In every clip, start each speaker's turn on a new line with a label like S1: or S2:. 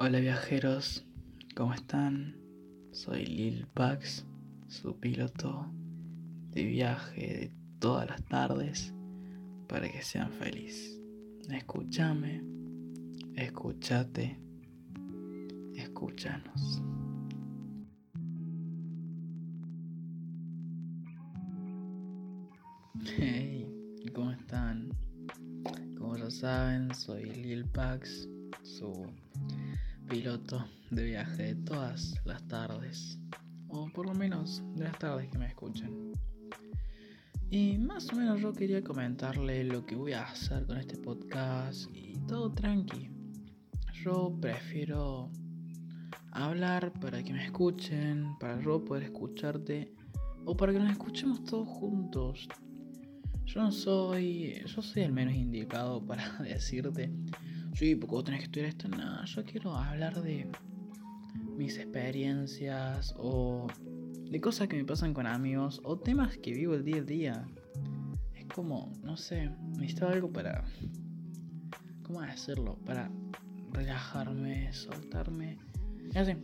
S1: Hola viajeros, ¿cómo están? Soy Lil Pax, su piloto de viaje de todas las tardes para que sean felices. Escúchame, escúchate, escúchanos. Hey, ¿cómo están? Como ya saben, soy Lil Pax, su piloto de viaje de todas las tardes, o por lo menos de las tardes que me escuchen. Y más o menos yo quería comentarle lo que voy a hacer con este podcast y todo tranqui. Yo prefiero hablar para que me escuchen, para yo poder escucharte o para que nos escuchemos todos juntos. Yo no soy, yo soy el menos indicado para decirte, sí, porque vos tenés que estudiar esto. No, yo quiero hablar de mis experiencias o de cosas que me pasan con amigos o temas que vivo el día a día. Es como, no sé, necesito algo para. ¿Cómo decirlo? Para relajarme, soltarme. Y así.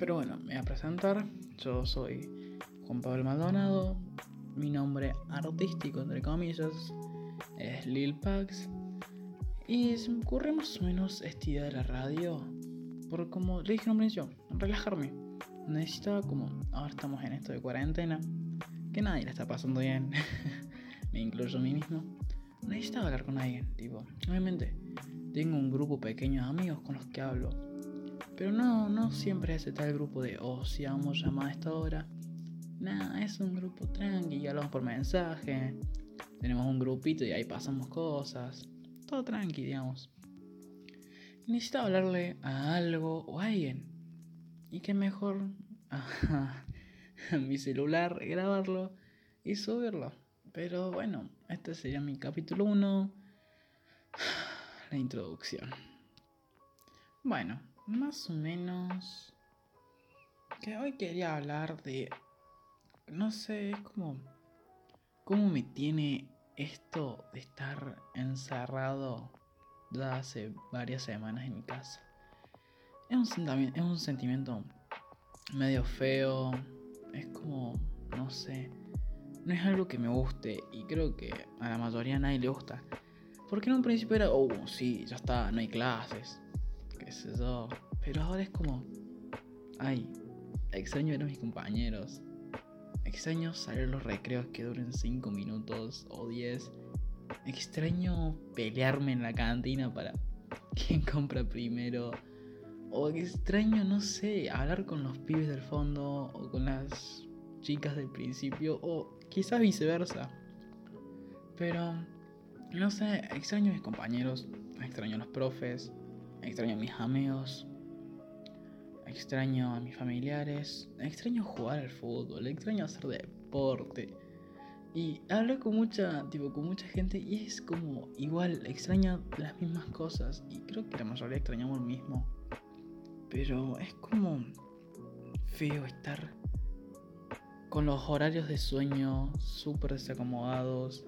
S1: Pero bueno, me voy a presentar. Yo soy Juan Pablo Maldonado. Mi nombre artístico, entre comillas, es Lil Pax. Y se me ocurre más o menos esta idea de la radio. Por como le dije en un principio, relajarme. Necesitaba como, ahora estamos en esto de cuarentena, que nadie la está pasando bien, me incluyo a mí mismo, necesitaba hablar con alguien, tipo, obviamente tengo un grupo pequeño de amigos con los que hablo, pero no, no siempre es tal grupo de, oh, si vamos a llamar a esta hora, nada, es un grupo tranqui, hablamos por mensaje, tenemos un grupito y ahí pasamos cosas, todo tranqui, digamos. Necesitaba hablarle a algo o a alguien y qué mejor a, mi celular grabarlo y subirlo. Pero bueno, este sería mi capítulo 1, la introducción. Bueno, más o menos que hoy quería hablar de no sé, es como cómo me tiene esto de estar encerrado desde hace varias semanas en mi casa. Es un, es un sentimiento medio feo. Es como, no sé. No es algo que me guste y creo que a la mayoría a nadie le gusta. Porque en un principio era, oh, sí, ya está, no hay clases. Qué sé yo. Pero ahora es como, ay, extraño ver a mis compañeros. Extraño salir los recreos que duren 5 minutos o 10. Extraño pelearme en la cantina para quién compra primero o extraño, no sé, hablar con los pibes del fondo o con las chicas del principio o quizás viceversa. Pero, no sé, extraño a mis compañeros, extraño a los profes, extraño a mis amigos, extraño a mis familiares, extraño jugar al fútbol, extraño hacer deporte. Y hablo con mucha, tipo, con mucha gente y es como igual, extraño las mismas cosas y creo que la mayoría extrañamos lo mismo. Pero es como feo estar con los horarios de sueño súper desacomodados.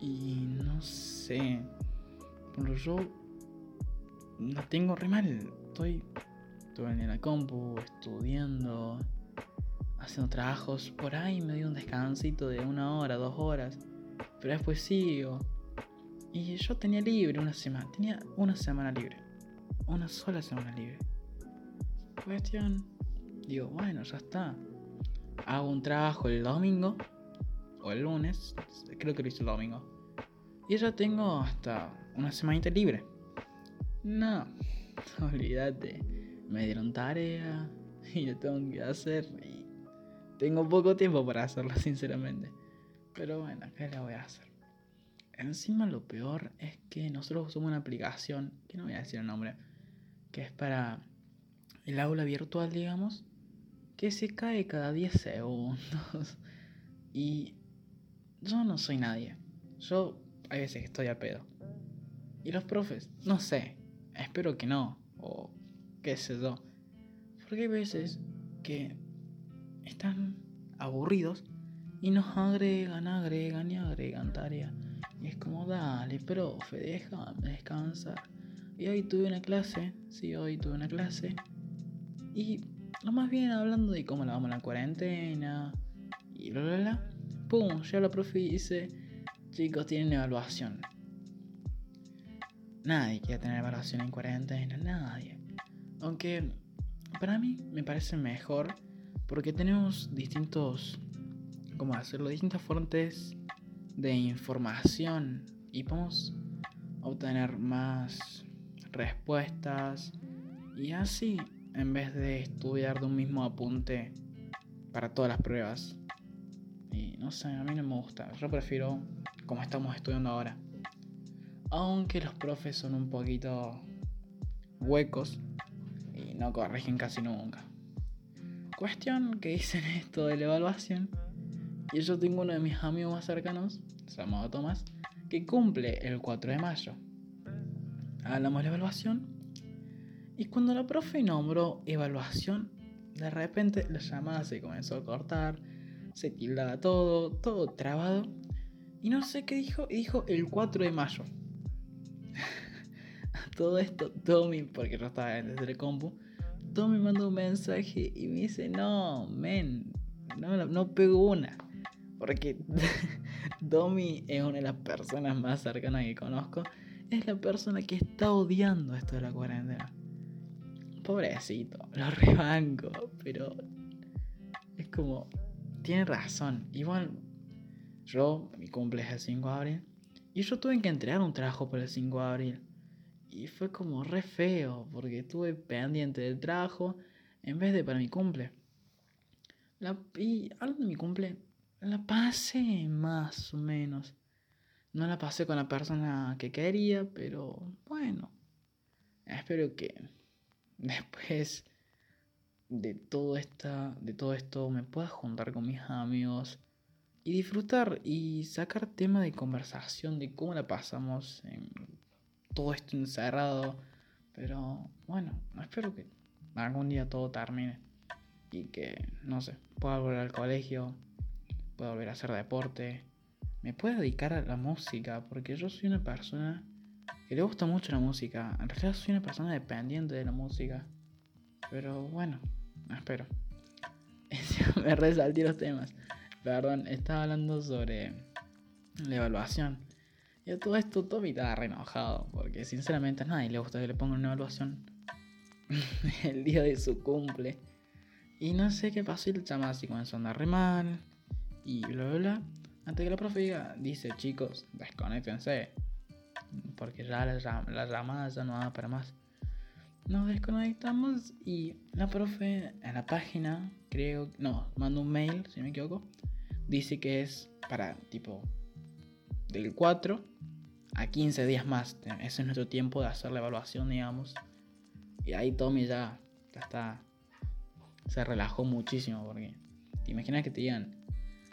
S1: Y no sé. Pero yo la tengo re mal. Estoy, estoy en la compu, estudiando, haciendo trabajos. Por ahí me dio un descansito de una hora, dos horas. Pero después sigo. Y yo tenía libre una semana. Tenía una semana libre una sola semana libre. Cuestión, digo, bueno, ya está. Hago un trabajo el domingo o el lunes, creo que lo hice el domingo. Y ya tengo hasta una semanita libre. No, olvídate. Me dieron tarea y lo tengo que hacer y tengo poco tiempo para hacerlo, sinceramente. Pero bueno, ¿qué le voy a hacer? Encima lo peor es que nosotros usamos una aplicación, que no voy a decir el nombre, que es para el aula virtual, digamos, que se cae cada 10 segundos. Y yo no soy nadie. Yo hay veces que estoy a pedo. Y los profes, no sé, espero que no, o qué sé yo. Porque hay veces que están aburridos y nos agregan, agregan y agregan tarea. Y es como, dale, profe, déjame descansar. Y hoy tuve una clase, sí, hoy tuve una clase. Y lo más bien hablando de cómo la vamos a la cuarentena y bla bla bla. Pum, ya la profe dice, chicos, tienen evaluación. Nadie quiere tener evaluación en cuarentena, nadie. Aunque para mí me parece mejor porque tenemos distintos, ¿cómo hacerlo? Distintas fuentes de información y podemos obtener más respuestas y así en vez de estudiar de un mismo apunte para todas las pruebas. Y no sé, a mí no me gusta. Yo prefiero como estamos estudiando ahora. Aunque los profes son un poquito huecos no corrigen casi nunca. Cuestión que dicen esto de la evaluación. Y yo tengo uno de mis amigos más cercanos, llamado Tomás, que cumple el 4 de mayo. Hablamos de la evaluación. Y cuando la profe nombró evaluación, de repente la llamada se comenzó a cortar, se tildaba todo, todo trabado. Y no sé qué dijo, y dijo el 4 de mayo. todo esto, Tommy, porque yo estaba desde el compu, Tommy mandó un mensaje y me dice, no, men, no, no pego una. Porque Domi es una de las personas más cercanas que conozco. Es la persona que está odiando esto de la cuarentena. Pobrecito, lo rebanco, pero es como, tiene razón. Igual, yo, mi cumple es el 5 de abril, y yo tuve que entregar un trabajo para el 5 de abril. Y fue como re feo, porque estuve pendiente del trabajo en vez de para mi cumple. La, y hablando de mi cumple, la pasé más o menos. No la pasé con la persona que quería, pero bueno. Espero que después de todo, esta, de todo esto me pueda juntar con mis amigos y disfrutar y sacar tema de conversación de cómo la pasamos en todo esto encerrado. Pero bueno, espero que algún día todo termine y que, no sé, pueda volver al colegio, pueda volver a hacer deporte, me pueda dedicar a la música, porque yo soy una persona que le gusta mucho la música. En realidad soy una persona dependiente de la música. Pero bueno, espero. me resalté los temas. Perdón, estaba hablando sobre la evaluación. Y a todo esto Tommy estaba re enojado, porque sinceramente a nadie le gusta que le pongan una evaluación el día de su cumple. Y no sé qué pasó y el chama así comenzó a andar re mal. Y bla bla bla. Antes que la profe diga, dice chicos, desconectense. Porque ya la, la llamada ya no va para más. Nos desconectamos y la profe en la página, creo, no, manda un mail, si me equivoco. Dice que es para tipo del 4 a 15 días más. Ese es nuestro tiempo de hacer la evaluación, digamos. Y ahí Tommy ya, ya está se relajó muchísimo porque te imaginas que te digan,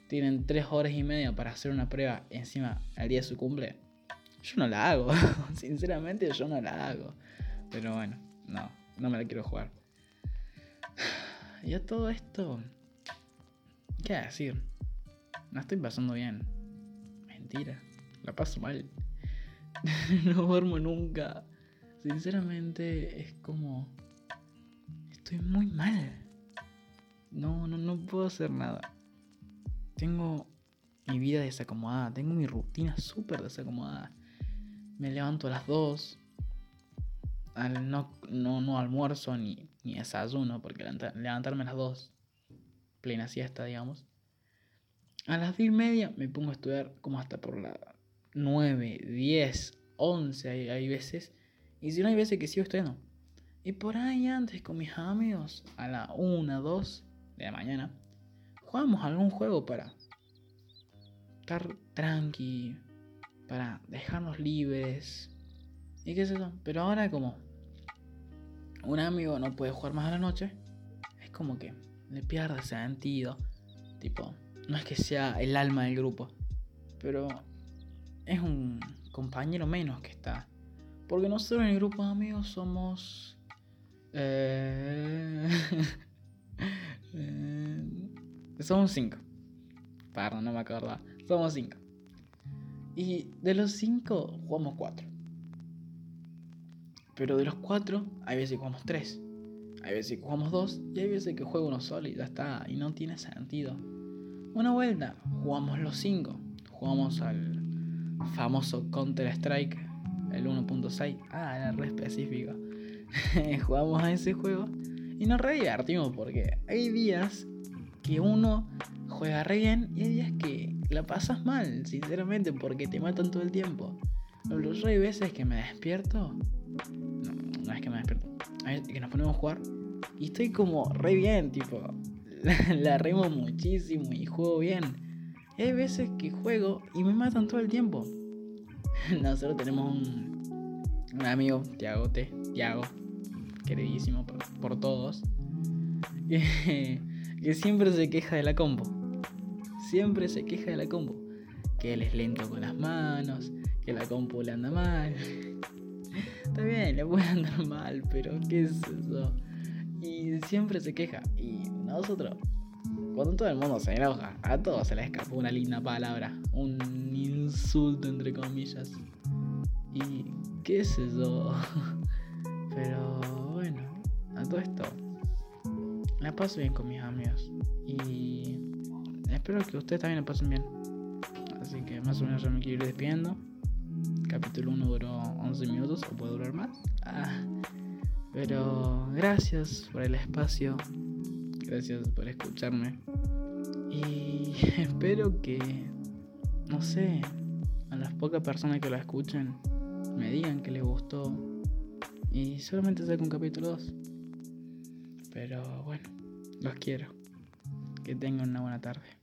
S1: tienen tres horas y media para hacer una prueba encima al día de su cumple. Yo no la hago, sinceramente yo no la hago. Pero bueno, no, no me la quiero jugar. Y a todo esto, ¿qué decir? No estoy pasando bien. Mentira, la paso mal. no duermo nunca. Sinceramente es como... Estoy muy mal. No, no, no puedo hacer nada. Tengo mi vida desacomodada, tengo mi rutina súper desacomodada. Me levanto a las 2. no, no, almuerzo ni, ni desayuno, porque levantarme a las 2, plena siesta, digamos. A las 10 y media me pongo a estudiar como hasta por las 9, 10, 11 hay, hay veces. Y si no hay veces que sigo estudiando. Y por ahí antes con mis amigos, a la 1, 2, de la mañana, jugamos algún juego para estar tranqui, para dejarnos libres y qué sé yo. Pero ahora como un amigo no puede jugar más a la noche, es como que le pierde sentido. Tipo, no es que sea el alma del grupo, pero es un compañero menos que está. Porque nosotros en el grupo de amigos somos... Eh... Eh, somos cinco. Perdón, no me acuerdo. Somos cinco. Y de los cinco jugamos cuatro. Pero de los cuatro, hay veces que jugamos tres. Hay veces que jugamos dos. Y hay veces que juego uno solo y ya está. Y no tiene sentido. Una vuelta, jugamos los cinco. Jugamos al famoso Counter Strike, el 1.6. Ah, era re específico. jugamos a ese juego. Y nos re divertimos porque hay días que uno juega re bien y hay días que la pasas mal, sinceramente, porque te matan todo el tiempo. Los hay veces que me despierto. No, no es que me despierto. Que nos ponemos a jugar. Y estoy como re bien, tipo. La, remo muchísimo y juego bien. Hay veces que juego y me matan todo el tiempo. Nosotros tenemos un, amigo, Tiago T. Tiago, queridísimo por, todos. Que, que siempre se queja de la combo. Siempre se queja de la combo. Que él es lento con las manos, que la compu le anda mal. Está bien, le puede andar mal, pero ¿qué es eso? Y siempre se queja. Y nosotros, cuando todo el mundo se enoja, a todos se le escapó una linda palabra, un insulto entre comillas. ¿Y qué es eso? Pero bueno, a todo esto, la paso bien con mis amigos. Y espero que ustedes también la pasen bien. Así que más o menos yo me quiero ir despidiendo. Capítulo 1 duró 11 minutos o puede durar más. Ah, pero gracias por el espacio. Gracias por escucharme. Y espero que, no sé, a las pocas personas que la escuchen me digan que les gustó. Y solamente saco un capítulo 2. Pero bueno, los quiero. Que tengan una buena tarde.